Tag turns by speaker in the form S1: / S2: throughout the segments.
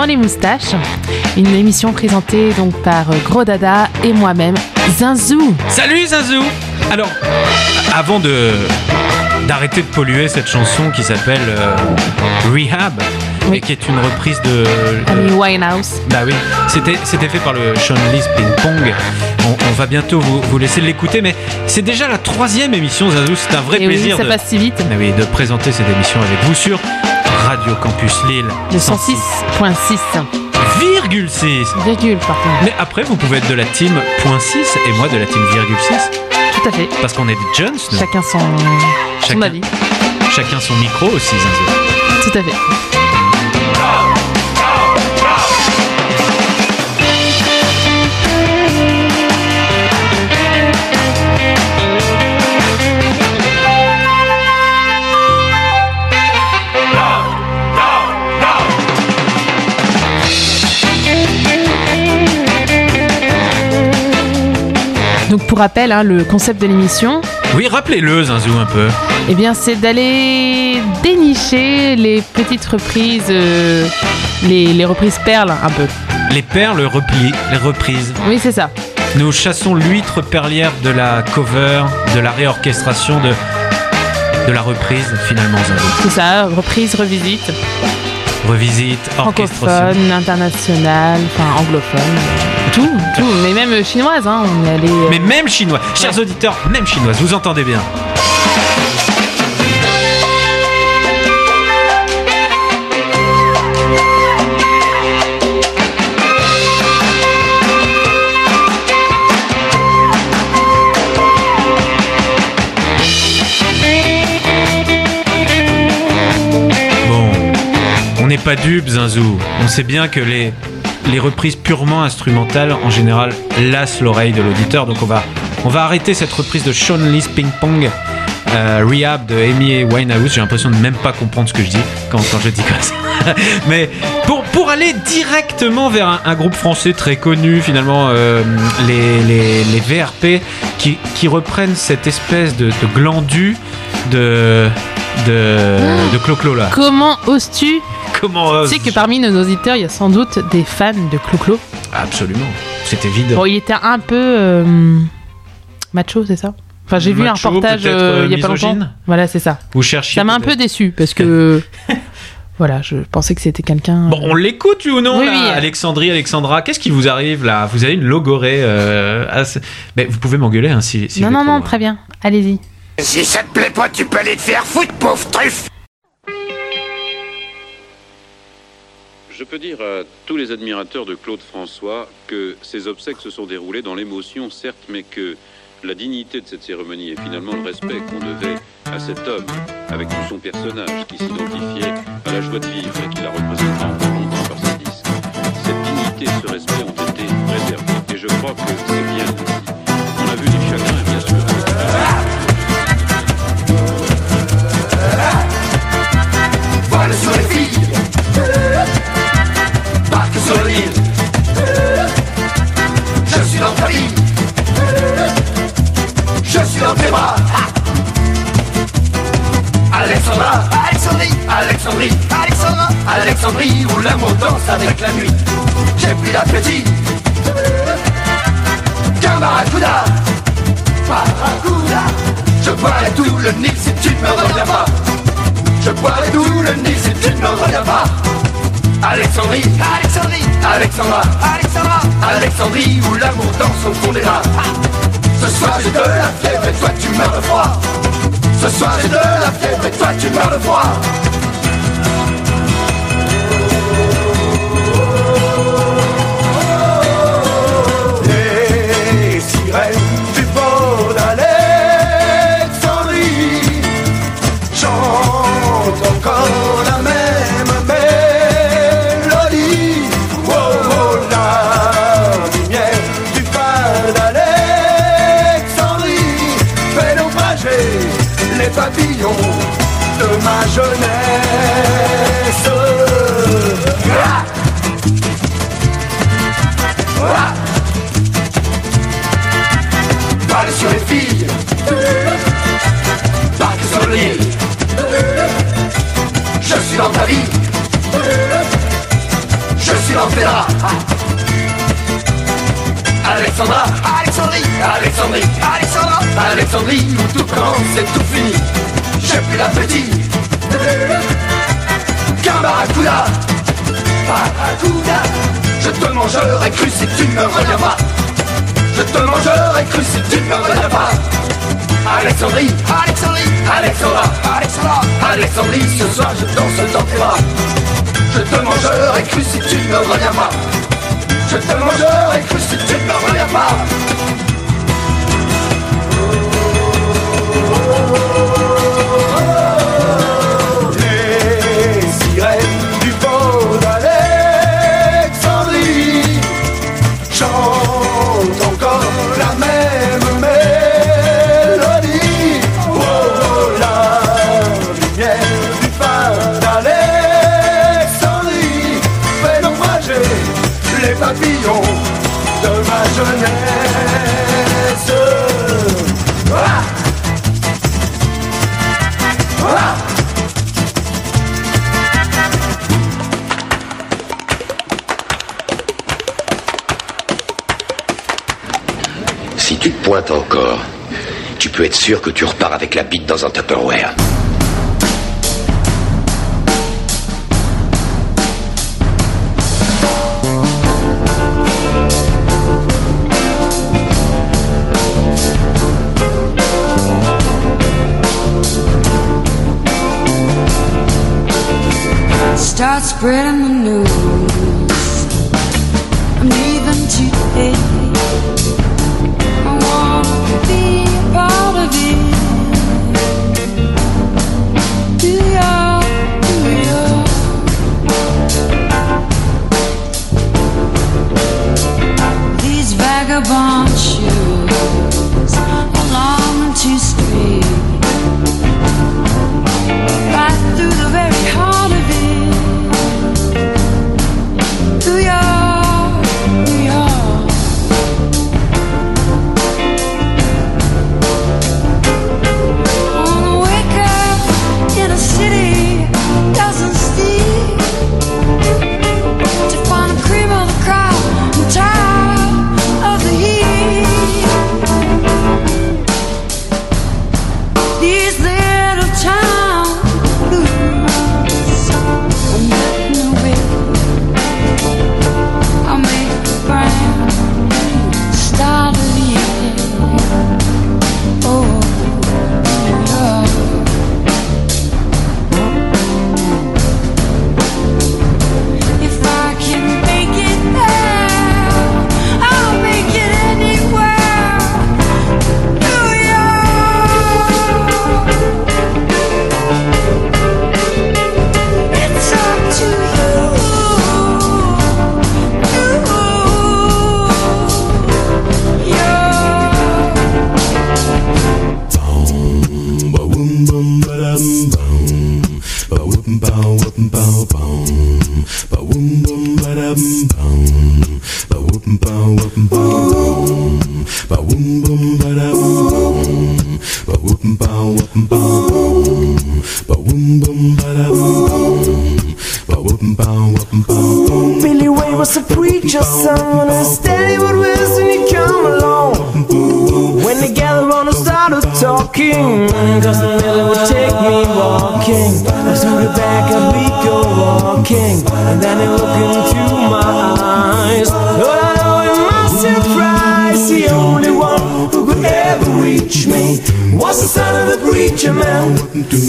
S1: Dans les moustaches, une émission présentée donc par euh, Gros Dada et moi-même, Zinzou.
S2: Salut Zazou Alors, avant de d'arrêter de polluer cette chanson qui s'appelle euh, Rehab
S1: Oui.
S2: et qui est une reprise de
S1: Amy Winehouse.
S2: bah oui, c'était c'était fait par le Sean Lee's Ping Pong. On, on va bientôt vous, vous laisser l'écouter, mais c'est déjà la troisième émission Zazou. C'est un vrai
S1: Et oui,
S2: plaisir
S1: ça
S2: de,
S1: passe si vite.
S2: Ah oui, de présenter cette émission avec vous sur Radio Campus Lille.
S1: Le 106.6.
S2: Virgule 6.
S1: Virgule, par contre.
S2: Mais après, vous pouvez être de la team point 6 et moi de la team virgule 6
S1: Tout à fait.
S2: parce qu'on est des Jones. nous.
S1: Chacun son, son
S2: Chacun.
S1: avis.
S2: Chacun son micro aussi, Zinzou.
S1: Tout à fait. Donc pour rappel, hein, le concept de l'émission,
S2: Oui, rappelez-le, Zinzou, un peu.
S1: eh bien, c'est d'aller dénicher les petites reprises, euh, les, les reprises perles un peu.
S2: Les perles repli, les reprises.
S1: Oui, c'est ça.
S2: Nous chassons l'huître perlière de la cover, de la réorchestration, de, de la reprise, finalement, Zinzou.
S1: C'est ça, reprise, revisite,
S2: Revisite,
S1: francophone, internationale, enfin anglophone, tout, tout, mais même chinoise, hein, on est allé. euh,
S2: Mais même chinois, chers auditeurs, même chinoise, vous entendez bien. Pas dupes, Zinzou. On sait bien que les, les reprises purement instrumentales, en général, lassent l'oreille de l'auditeur. Donc on va, arrêter cette reprise de Sean Lee's Ping Pong, euh, Rehab de Amy Winehouse. J'ai l'impression de même pas comprendre ce que je dis quand, je dis comme ça. Mais pour, aller directement vers un, groupe français très connu, finalement, euh, les, VRP, qui, reprennent cette espèce de glandu de, de, de Clo-Clo là.
S1: Comment oses-tu
S2: Comment
S1: Tu sais que parmi nos auditeurs, il y a sans doute des fans de Clo-Clo.
S2: Absolument, c'était vide.
S1: Bon, il était un peu euh, macho, c'est ça? Enfin, j'ai vu un
S2: Macho,
S1: reportage
S2: peut-être,
S1: euh, il y a pas
S2: misogyne
S1: longtemps. Voilà, c'est ça.
S2: Vous cherchiez.
S1: Ça m'a un peu
S2: peut-être.
S1: déçu parce que. voilà, je pensais que c'était quelqu'un.
S2: Bon, on l'écoute oui ou non
S1: Oui,
S2: là
S1: oui.
S2: Alexandrie, Alexandra, qu'est-ce qui vous arrive là? Vous avez une logorée. euh, assez- Mais vous pouvez m'engueuler hein, si, si
S1: non, non, non, très bien. Allez-y.
S3: Si ça te plaît pas, tu peux aller te faire foutre, pauvre truffe
S4: Je peux dire à tous les admirateurs de Claude François que ces obsèques se sont déroulées dans l'émotion, certes, mais que la dignité de cette cérémonie et finalement le respect qu'on devait à cet homme, avec tout son personnage qui s'identifiait à la joie de vivre et qui la représentera encore longtemps par ses disques, cette dignité et ce respect ont été préservés. Et je crois que c'est bien. On a vu du chagrin,
S5: Alexandrie, Alexandra, Alexandrie où l'amour danse avec la nuit. J'ai pris l'appétit qu'un barracuda, barracuda. Je boirai tout le Nil si tu ne me reviens pas. Je boirai tout le Nil si tu ne me reviens pas. Alexandrie, Alexandrie, Alexandra, Alexandra, Alexandrie où l'amour danse au fond des rats. Ce soir j'ai de la fièvre et toi tu meurs de froid. Ce soir j'ai de la fièvre et toi tu meurs de froid. Les papillons de ma jeunesse. Ah Ah Parle sur les filles Parle sur l'île Je suis dans ta vie Je suis dans tes draps Alexandra Alexandrie Alexandrie Alexandra Alexandrie où tout commence et tout fini. J'ai plus l'appétit Qu'un barracuda Barracuda. Je te mangerai cru si tu ne me reviens pas. Je te mangerai cru si tu ne me reviens pas. Alexandrie, Alexandrie, Alexandra, Alexandra, Alexandrie, ce soir je danse dans tes bras. Je te mangerai cru si tu ne reviens pas Je te mangerai cru si tu ne
S3: sûr que tu repars avec la bite dans un Tupperware.
S6: Start spreading the.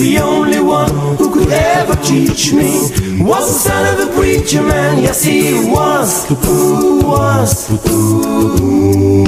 S6: The
S7: only one who could ever teach me was the son of a preacher man. Yes, he was. Who was? Being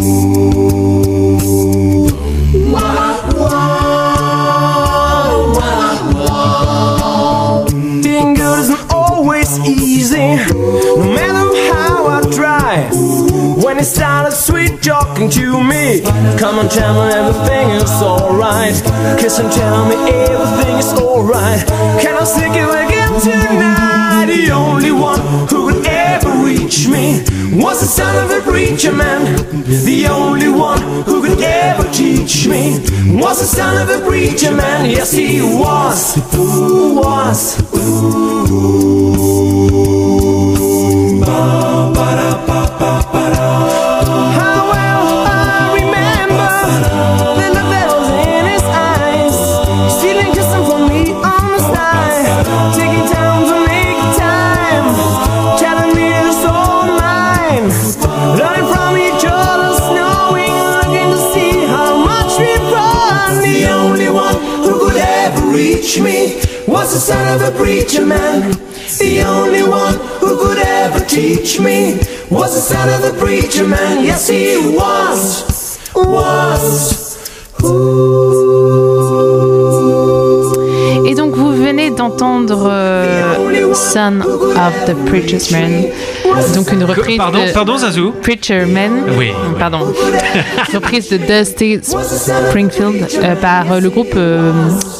S7: When started sweet talking to me, come on, tell me everything is alright. Kiss and tell me everything is alright. Can I stick you again tonight? The only one who could ever reach me was the son of a preacher man. The only one who could ever teach me was the son of a preacher man. Yes, he was. Who was? How ever reach me was the son of a preacher man. The only one who could ever teach me was the son of the preacher man. Yes, he was, was.
S1: Et donc vous venez d'entendre euh, Son of the Preacher's Man, donc une reprise
S2: pardon,
S1: de
S2: pardon, Zazou
S1: Preacher Man,
S2: Oui,
S1: pardon, reprise de Dusty Springfield euh, par euh, le groupe euh,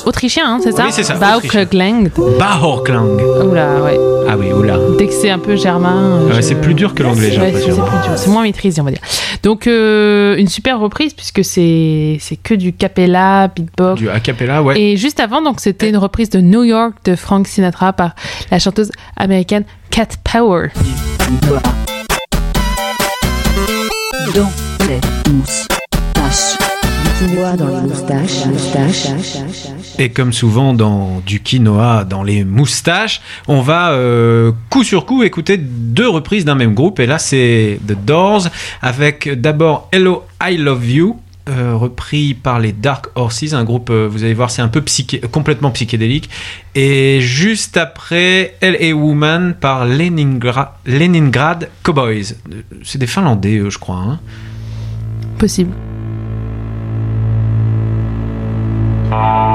S1: autrichien, hein, c'est ça?
S2: Oui, c'est ça,
S1: Bauklang.
S2: Bahorklang.
S1: Oula, ouais.
S2: Ah oui, oula.
S1: Dès que c'est un peu germain. euh, je-
S2: c'est plus dur que l'anglais, j'ai
S1: c'est
S2: l'impression.
S1: c'est plus dur. C'est moins maîtrisé, on va dire. Donc, euh, une super reprise puisque c'est c'est que du capella, beatbox.
S2: Du a cappella, ouais.
S1: Et juste avant, donc, c'était une reprise de New York de Frank Sinatra par la chanteuse américaine Cat Power.
S8: Dans les moustaches. Du quinoa dans les moustaches. moustaches.
S2: Et comme souvent dans du quinoa, dans les moustaches, on va euh, coup sur coup écouter deux reprises d'un même groupe. Et là, c'est The Doors avec d'abord Hello, I Love You. euh, repris par les Dark Horses, un groupe, euh, vous allez voir, c'est un peu psyché- complètement psychédélique. Et juste après, L.A. Woman par Leningra- Leningrad Cowboys. C'est des Finlandais, je crois. hein.
S1: Possible.
S6: Thank you.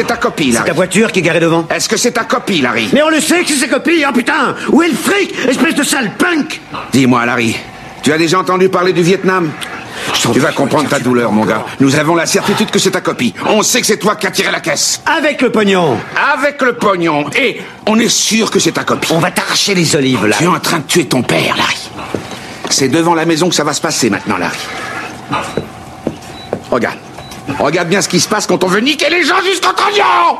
S9: C'est ta copie, Larry
S10: Ta voiture qui est garée devant
S9: Est-ce que c'est ta copie, Larry
S10: Mais on le sait que c'est sa copie, hein, putain Où est le fric Espèce de sale punk
S9: Dis-moi, Larry, tu as déjà entendu parler du Vietnam Tu vas comprendre ta douleur, mon gars. Nous avons la certitude que c'est ta copie. On sait que c'est toi qui as tiré la caisse.
S10: Avec le pognon
S9: Avec le pognon. Et on est sûr que c'est ta copie.
S10: On va t'arracher les olives, là
S9: Tu es en train de tuer ton père, Larry. C'est devant la maison que ça va se passer maintenant, Larry. Regarde. Regarde bien ce qui se passe quand on veut niquer les gens jusqu'au trognon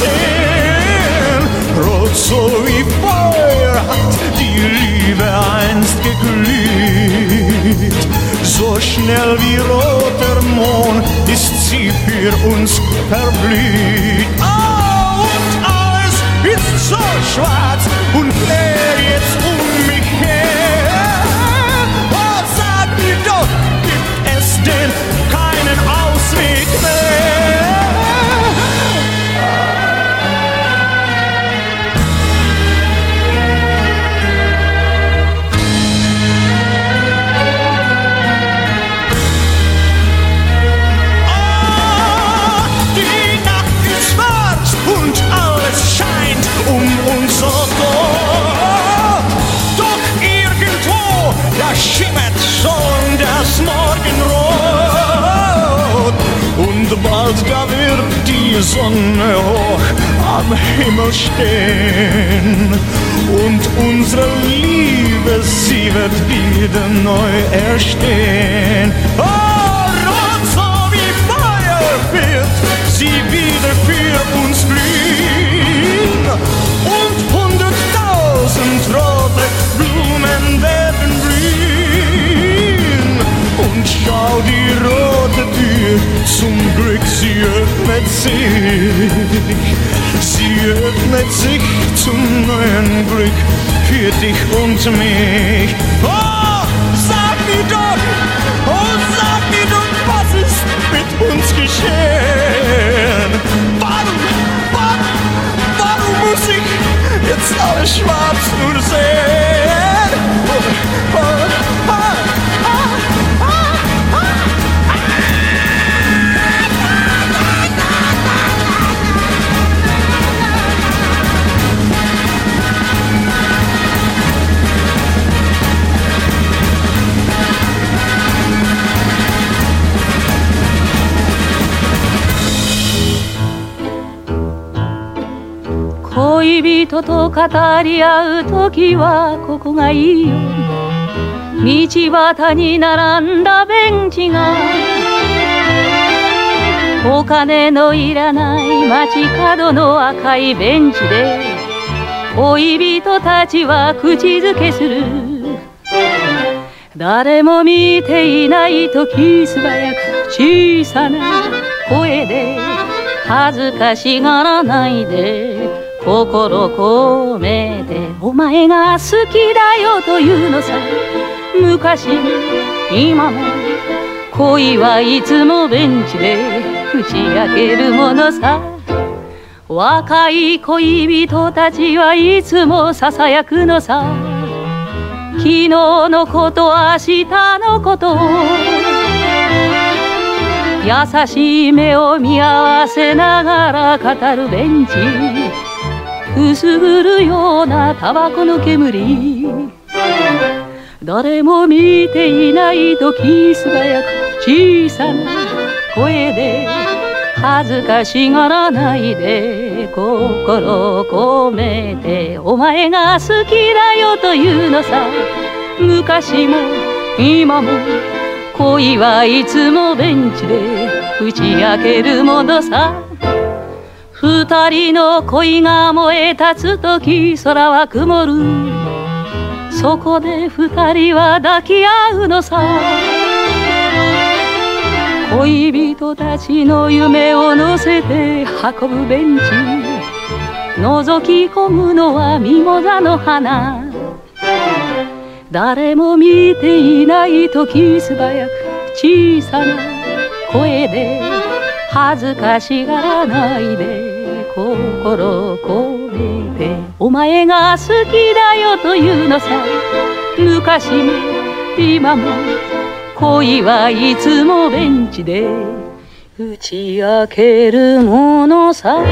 S11: sehen? Rot so wie Feuer hat die Liebe einst geglüht. So schnell wie roter Mond ist sie für uns verblüht. Oh, und alles ist so schwarz und leer die Sonne hoch am Himmel stehen. Und unsere Liebe, sie wird wieder neu erstehen. Oh, rot so wie Feuer wird sie wieder für uns blühen. Und hunderttausend rote Blumen werden blühen. Und schau die rote Tür, zum Glück sie öffnet sich. Sie öffnet sich zum neuen Glück für dich und mich. Oh, sag mir doch, oh, sag mir doch, was ist mit uns geschehen? Warum, warum, warum muss ich jetzt alles schwarz nur sehen? Oh, oh, ah,
S12: 恋人と語り合う時はここがいいよ道端に並んだベンチがお金のいらない街角の赤いベンチで恋人たちは口づけする。誰も見ていない時素早く小さな声で恥ずかしがらないで。心込めてお前が好きだよというのさ。昔今も恋はいつもベンチで打ち明けるものさ。若い恋人たちはいつもささやくのさ。昨日のこと明日のこと。優しい目を見合わせながら語るベンチ。くすぐるようなタバコの煙。誰も見ていない時素早く小さな声で恥ずかしがらないで心を込めてお前が好きだよというのさ。昔も今も恋はいつもベンチで打ち明けるものさ。二人の恋が燃え立つ時空は曇る。そこで二人は抱き合うのさ。恋人たちの夢を乗せて運ぶベンチ。覗き込むのはミモザの花。誰も見ていない時素早く小さな声で恥ずかしがらないで。心込めてお前が好きだよというのさ昔も今も恋はいつもベンチで打ち明けるものさ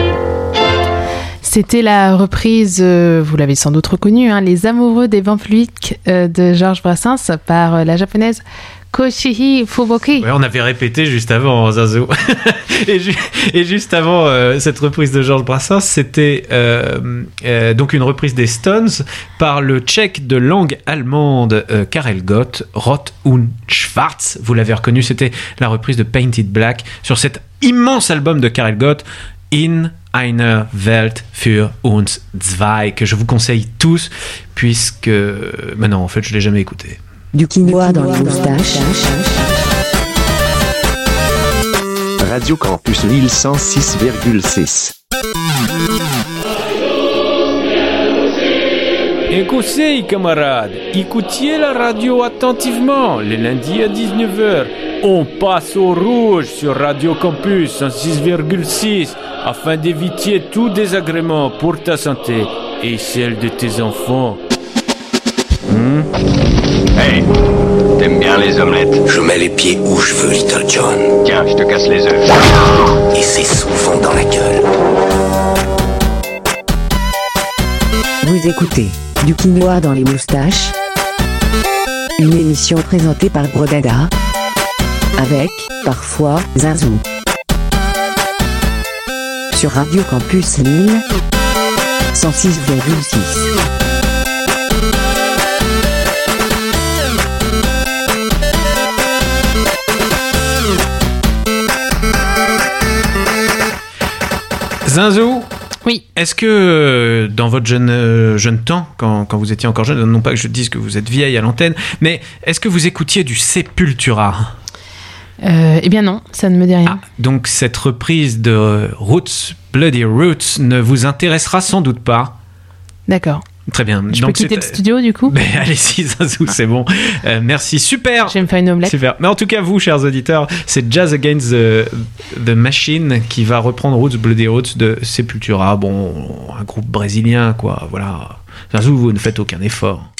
S1: C'était la reprise, euh, vous l'avez sans doute reconnu, hein, Les Amoureux des Vents Fluides euh, de Georges Brassens par euh, la japonaise
S2: on avait répété juste avant, Zazo. et, ju- et juste avant euh, cette reprise de Georges Brassens, c'était euh, euh, donc une reprise des Stones par le tchèque de langue allemande Karel Gott, Rot und Schwarz. Vous l'avez reconnu, c'était la reprise de Painted Black sur cet immense album de Karel Gott, In einer Welt für uns zwei, que je vous conseille tous, puisque... Mais non, en fait, je l'ai jamais écouté.
S8: Du quinoa dans les moustaches.
S13: Radio Campus Lille 106,6.
S14: Un conseil, camarades, écoutiez la radio attentivement. Le lundi à 19h, on passe au rouge sur Radio Campus en 6,6 afin d'éviter tout désagrément pour ta santé et celle de tes enfants. Hmm?
S15: Hey, t'aimes bien les omelettes?
S16: Je mets les pieds où je veux, Little John.
S15: Tiens, je te casse les œufs.
S16: Et c'est souvent dans la gueule.
S8: Vous écoutez Du quinoa dans les moustaches. Une émission présentée par Brodada. Avec, parfois, Zazou. Sur Radio Campus Lille. 106,6.
S2: Zinzou
S1: Oui.
S2: Est-ce que euh, dans votre jeune, euh, jeune temps, quand, quand vous étiez encore jeune, non pas que je dise que vous êtes vieille à l'antenne, mais est-ce que vous écoutiez du Sepultura?
S1: Euh, eh bien non, ça ne me dit rien.
S2: Donc cette reprise de Roots, Bloody Roots, ne vous intéressera sans doute pas.
S1: D'accord.
S2: Très bien.
S1: Je peux
S2: Donc,
S1: quitter
S2: c'est-
S1: le studio du coup?
S2: Mais allez-y, Zazou, c'est bon. Euh, merci, super.
S1: Je vais me faire une omelette.
S2: Super. Mais en tout cas, vous, chers auditeurs, c'est Jazz Against the, the Machine qui va reprendre Roots Bloody Roots de Sepultura. Bon, un groupe brésilien, quoi. Voilà. Zazou, vous ne faites aucun effort.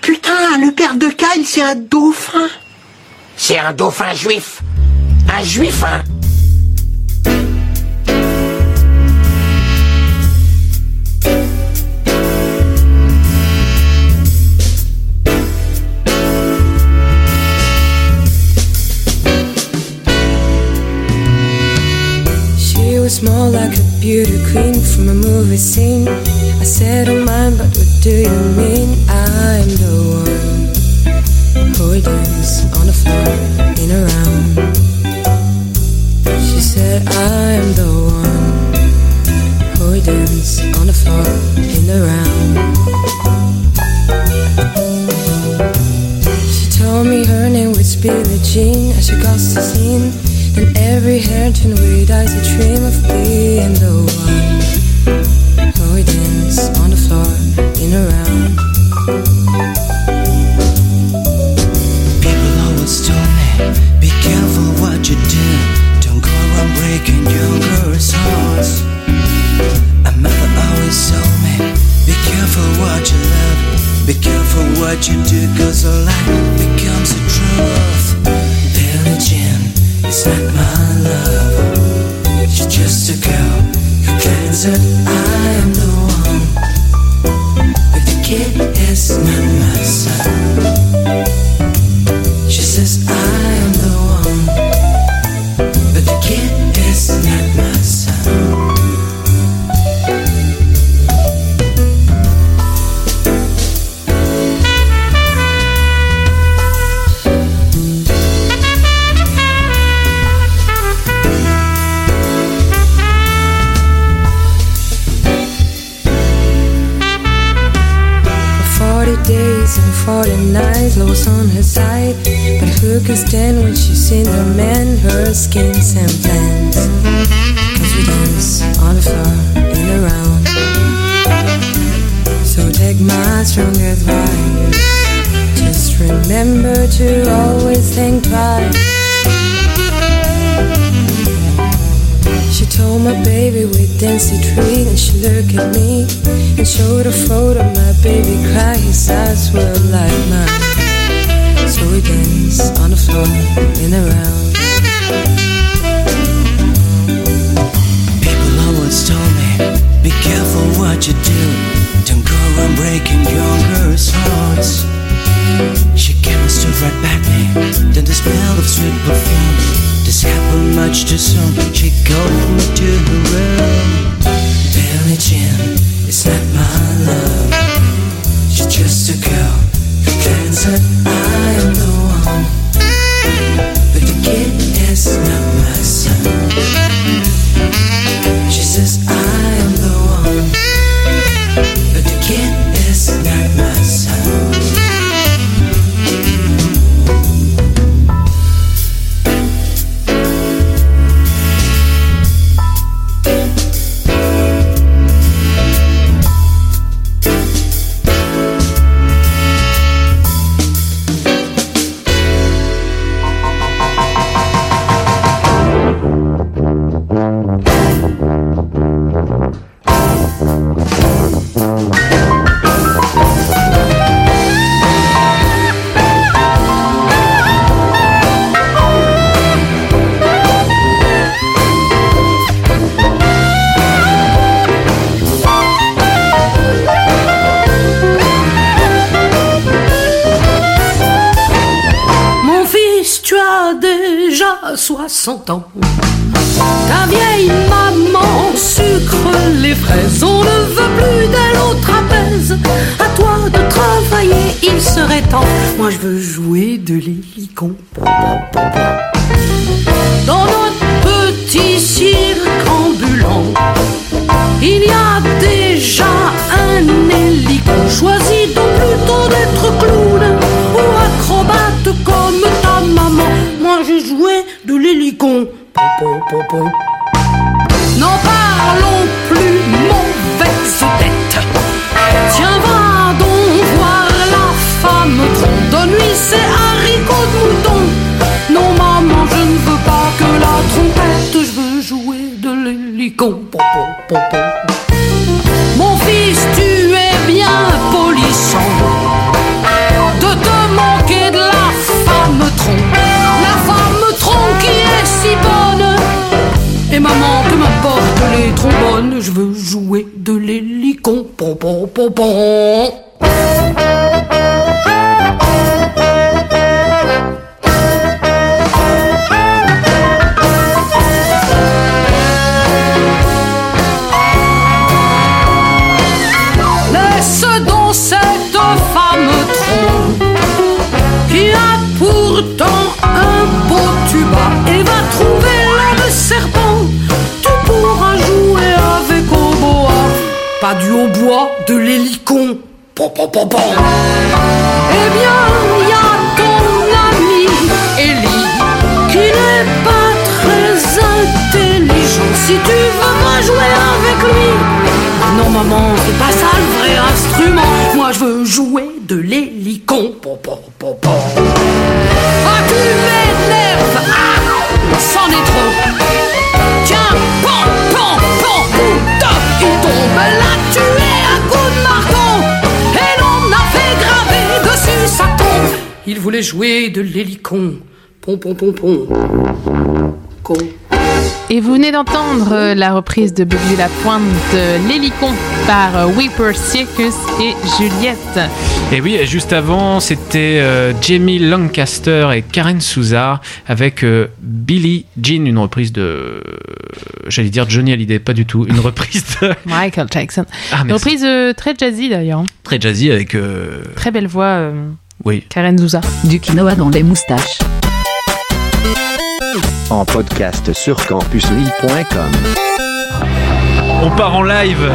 S17: Putain, le père de Kyle, c'est un dauphin.
S6: C'est un dauphin juif. Un juif, hein
S18: More like a beauty queen from a movie scene. I said, Oh, mine, but what do you mean? I'm the one who would dance on the floor in a round. She said, I'm the one who would dance on the floor in the round. She told me her name was Billie Jean as she crossed the scene. And every hair turned with eyes a dream of being the one who would dance on the floor in a round.
S7: People always told me, be careful what you do. Don't go around breaking young girls' hearts. A mother always told me, be careful what you love. Be careful what you do, cause a lie is not my love. She's just a girl who claims that I am the one. But the kid is not
S18: to always think twice. She told my baby we danced a treat and she looked at me and showed a photo of my baby cry his eyes were like mine. So we danced on the floor in a round trouver l'homme serpent. Tu pourras jouer avec au bois, pas du hautbois, de l'hélicon. Eh bien, y a ton ami Ellie qui n'est pas très intelligent. Si tu veux pas jouer avec lui, non maman, c'est pas ça le vrai instrument. Voulait jouer de l'hélicon. Pom, pom, pom, pom. Con.
S1: Et vous venez d'entendre euh, la reprise de Buggy la Pointe de l'hélicon par euh, Weeper Circus et Juliette.
S2: Et oui, juste avant, c'était euh, Jamie Lancaster et Karen Souza avec euh, Billie Jean, une reprise de. euh, J'allais dire Johnny Hallyday, pas du tout. Une reprise de-
S1: Michael Jackson.
S2: Ah,
S1: Une
S2: merci.
S1: reprise euh, très jazzy d'ailleurs.
S2: très jazzy avec. euh,
S1: Très belle voix, euh,
S2: Oui.
S1: Karen Zouza.
S8: Du quinoa dans les moustaches.
S13: En podcast sur campuslille.com.
S2: On part en live.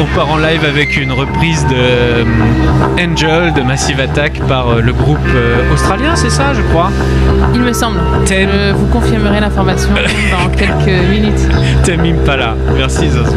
S2: On part en live avec une reprise de euh, Angel de Massive Attack par euh, le groupe euh, australien, c'est ça, je crois?
S1: Il me semble. Je vous confirmerai l'information dans quelques minutes.
S2: Tame Impala. Merci Zazu.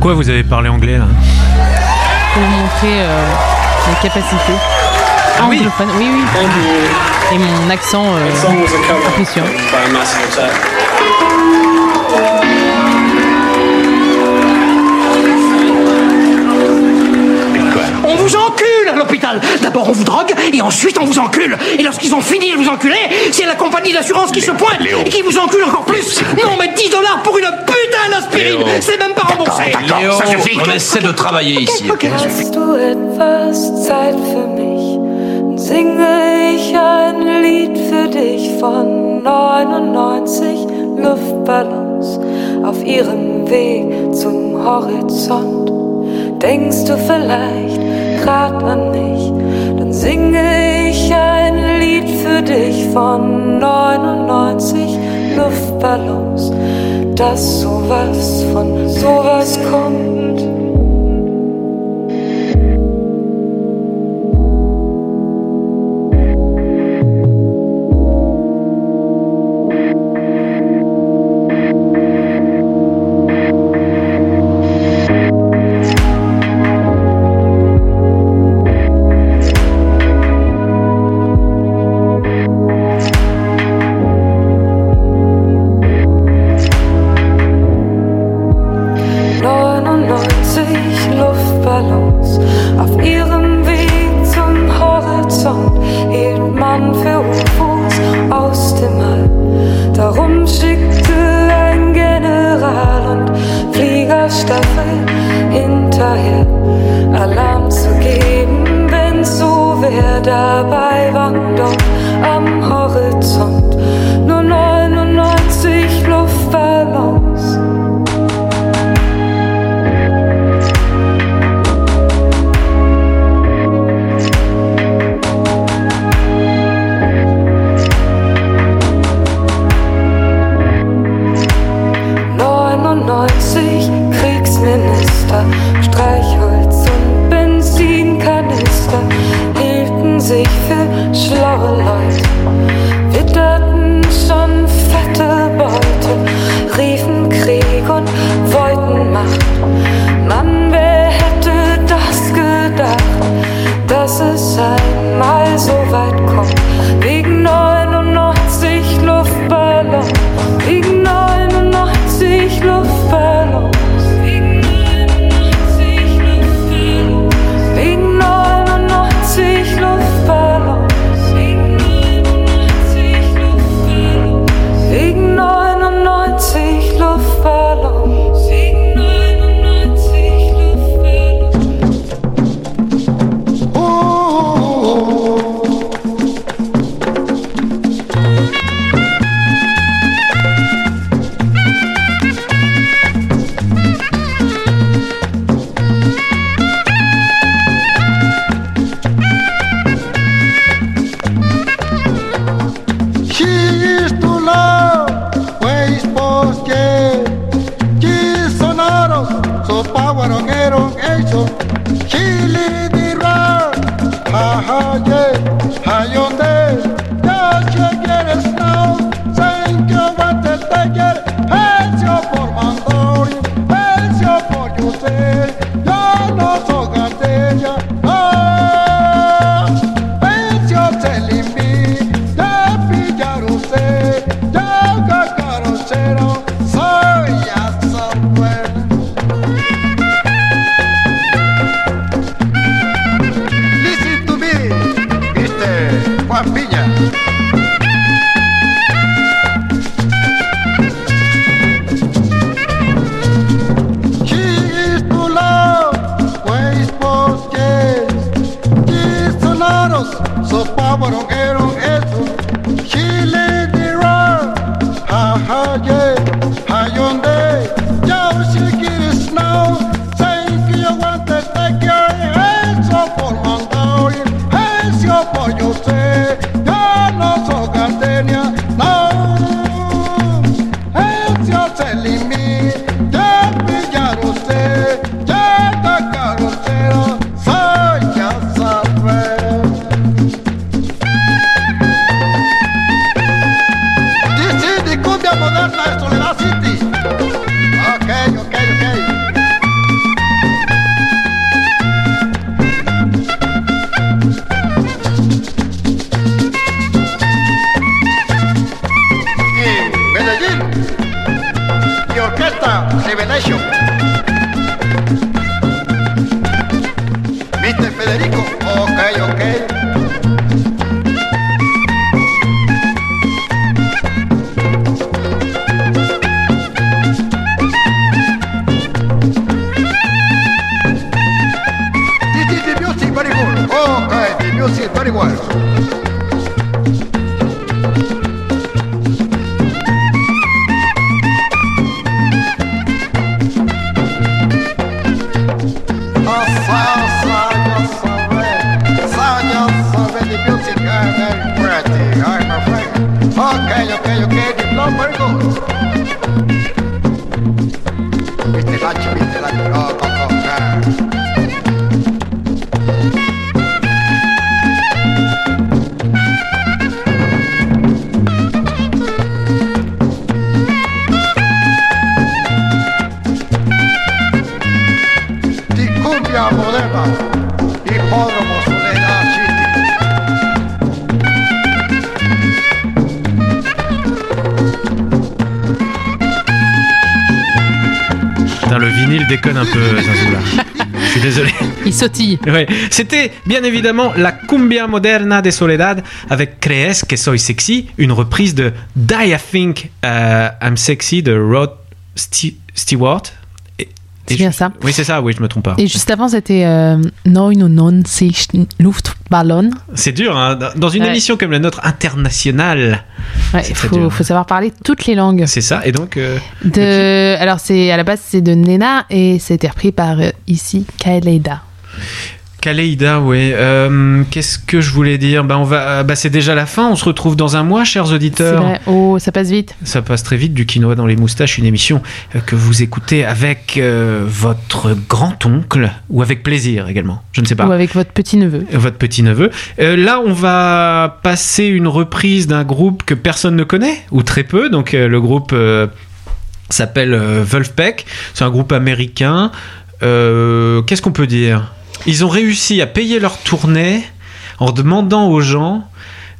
S2: Pourquoi vous avez parlé anglais là
S1: Pour vous montrer euh, mes capacités.
S2: Ah oui.
S1: anglophones. oui, oui. Et mon accent euh, impressionnant.
S10: On vous encule à l'hôpital. D'abord on vous drogue et ensuite on vous encule. Et lorsqu'ils ont fini de vous enculer, c'est la compagnie d'assurance qui se pointe et qui vous encule encore plus. Non mais 10 dollars pour une putain d'aspirine, c'est même pas remboursé.
S16: Léo, on essaie de travailler ici.
S19: Hast du etwas Zeit für mich? Dann singe ich ein Lied für dich von 99 Luftballons auf ihrem Weg zum Horizont. Denkst du vielleicht grad an mich? Dann singe ich ein Lied für dich von 99 Luftballons, dass sowas von sowas kommt. Und Fliegerstaffel hinterher Alarm zu geben, wenn so wer dabei war dort am Horizont. Dass es einmal so weit kommt?
S5: long age of. ¿Viste, Federico? Ok, ok.
S2: Déconne un peu. Je suis désolé.
S1: Il sautille.
S2: Ouais. C'était bien évidemment la Cumbia Moderna de Soledad avec Crees que soy sexy, une reprise de Die I Think euh, I'm Sexy de Rod Stewart.
S1: C'est bien
S2: je-
S1: ça.
S2: Oui, c'est ça, oui, je me trompe pas.
S1: Et juste avant, c'était euh, Neun und neunzig Luftballon.
S2: C'est dur, hein, dans une
S1: Ouais.
S2: émission comme la nôtre internationale.
S1: Il faut, faut savoir parler toutes les langues.
S2: C'est ça, et donc. euh,
S1: De, alors c'est à la base c'est de Nena et c'était repris par euh, ici Kaeleida.
S2: Kaleida, ouais. Euh, Qu'est-ce que je voulais dire? Bah, on va, bah, c'est déjà la fin. On se retrouve dans un mois, chers auditeurs.
S1: vrai. Oh, ça passe vite.
S2: Ça passe très vite, du quinoa dans les moustaches, une émission euh, que vous écoutez avec euh, votre grand-oncle, ou avec plaisir également, je ne sais pas.
S1: Ou avec votre petit neveu.
S2: Votre petit-neveu. Euh, là, on va passer une reprise d'un groupe que personne ne connaît, ou très peu. Donc, euh, le groupe euh, s'appelle euh, Wolfpack. C'est un groupe américain. Euh, Qu'est-ce qu'on peut dire? Ils ont réussi à payer leur tournée en demandant aux gens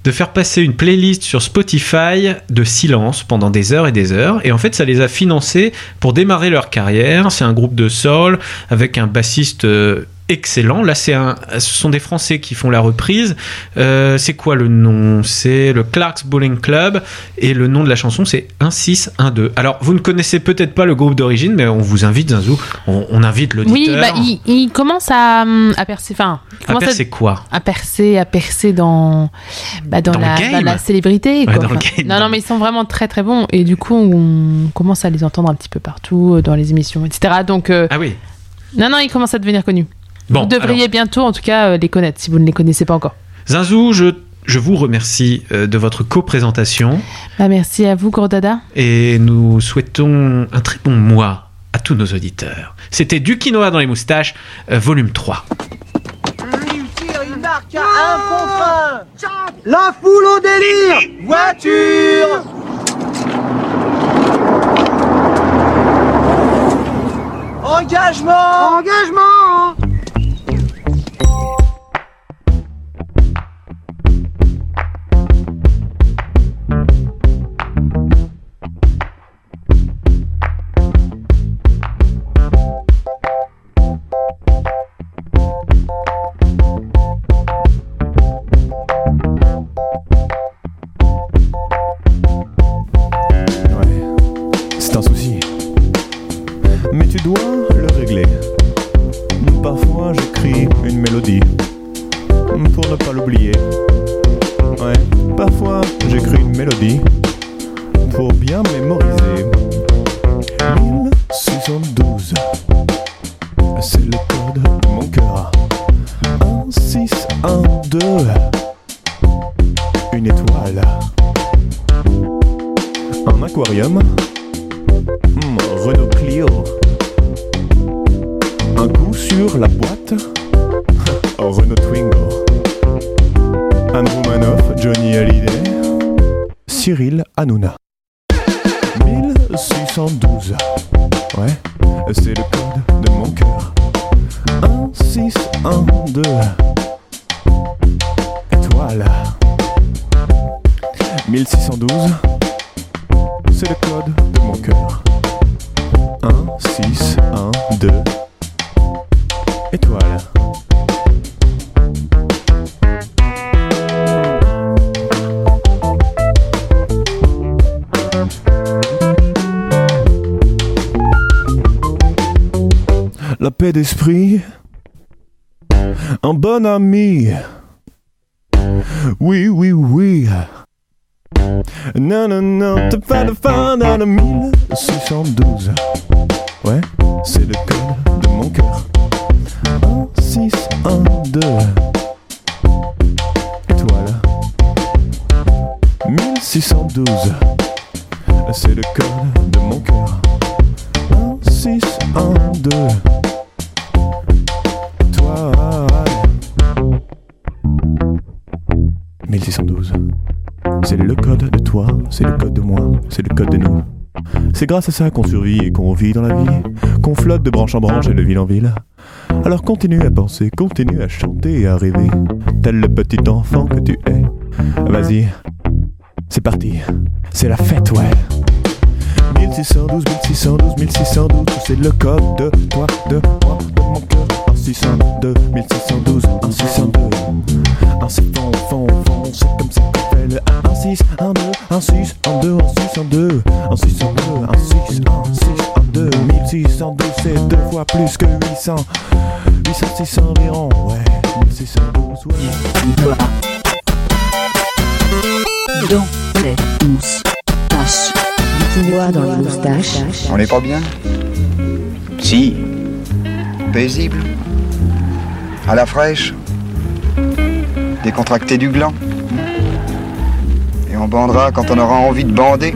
S2: de faire passer une playlist sur Spotify de silence pendant des heures et des heures. Et en fait, ça les a financés pour démarrer leur carrière. C'est un groupe de soul avec un bassiste euh, excellent. Là, c'est un, ce sont des Français qui font la reprise. Euh, c'est quoi le nom? C'est le Clark's Bowling Club. Et le nom de la chanson, c'est 1612. Alors, vous ne connaissez peut-être pas le groupe d'origine, mais on vous invite, Zinzou. On, on invite
S1: Oui,
S2: l'auditeur.
S1: bah, il, il commence à, hum, à percer. Enfin,
S2: à percer quoi?
S1: À percer, à percer dans, bah, dans,
S2: Dans le
S1: la,
S2: game?
S1: dans la célébrité.
S2: Ouais, dans
S1: Enfin, non, non, mais ils sont vraiment très très bons. Et du coup, on commence à les entendre un petit peu partout, euh, dans les émissions, etc. Donc, euh,
S2: Ah oui.
S1: non, non, ils commencent à devenir connus.
S2: Bon,
S1: vous devriez bientôt, en tout cas, euh, les connaître si vous ne les connaissez pas encore.
S2: Zinzou, je, je vous remercie euh, de votre co-présentation
S1: Bah, merci à vous, Gordada.
S2: et nous souhaitons un très bon mois à tous nos auditeurs. C'était Du quinoa dans les moustaches, euh, volume 3.
S7: Il marque à un contre un. La foule au délire. Voiture. Engagement. Engagement.
S20: Oui, oui, oui. Non, non, non, t'as pas de fin dans le 1612. Ouais, c'est le code de mon cœur. 1, 6, 1, 2. Étoile. 1612. C'est le code de mon cœur. 1, 6, 1, 2. C'est le code de toi, c'est le code de moi, c'est le code de nous. C'est grâce à ça qu'on survit et qu'on vit dans la vie, qu'on flotte de branche en branche et de ville en ville. Alors continue à penser, continue à chanter et à rêver, tel le petit enfant que tu es. Vas-y, c'est parti, c'est la fête, ouais. 1612, 1612, 1612, c'est le code de toi, de moi, de cœur. 1602, 1612, 1602. Un c'est fond, fond, fond, c'est comme ça qu'on fait le 1, 6, 1, 2, 1, 6, 1, 2, 1, 6, 1, 2, 1, 6, 1, 2, 1, 6, 1, 6, 1, 2, 1612, c'est deux fois plus que 800. 806 environ, ouais, 1612, ouais.
S8: Dans les moustaches. Du quinoa dans les moustaches.
S21: On n'est pas bien? Si. Paisible. À la fraîche. Décontracté du gland. Et on bandera quand on aura envie de bander.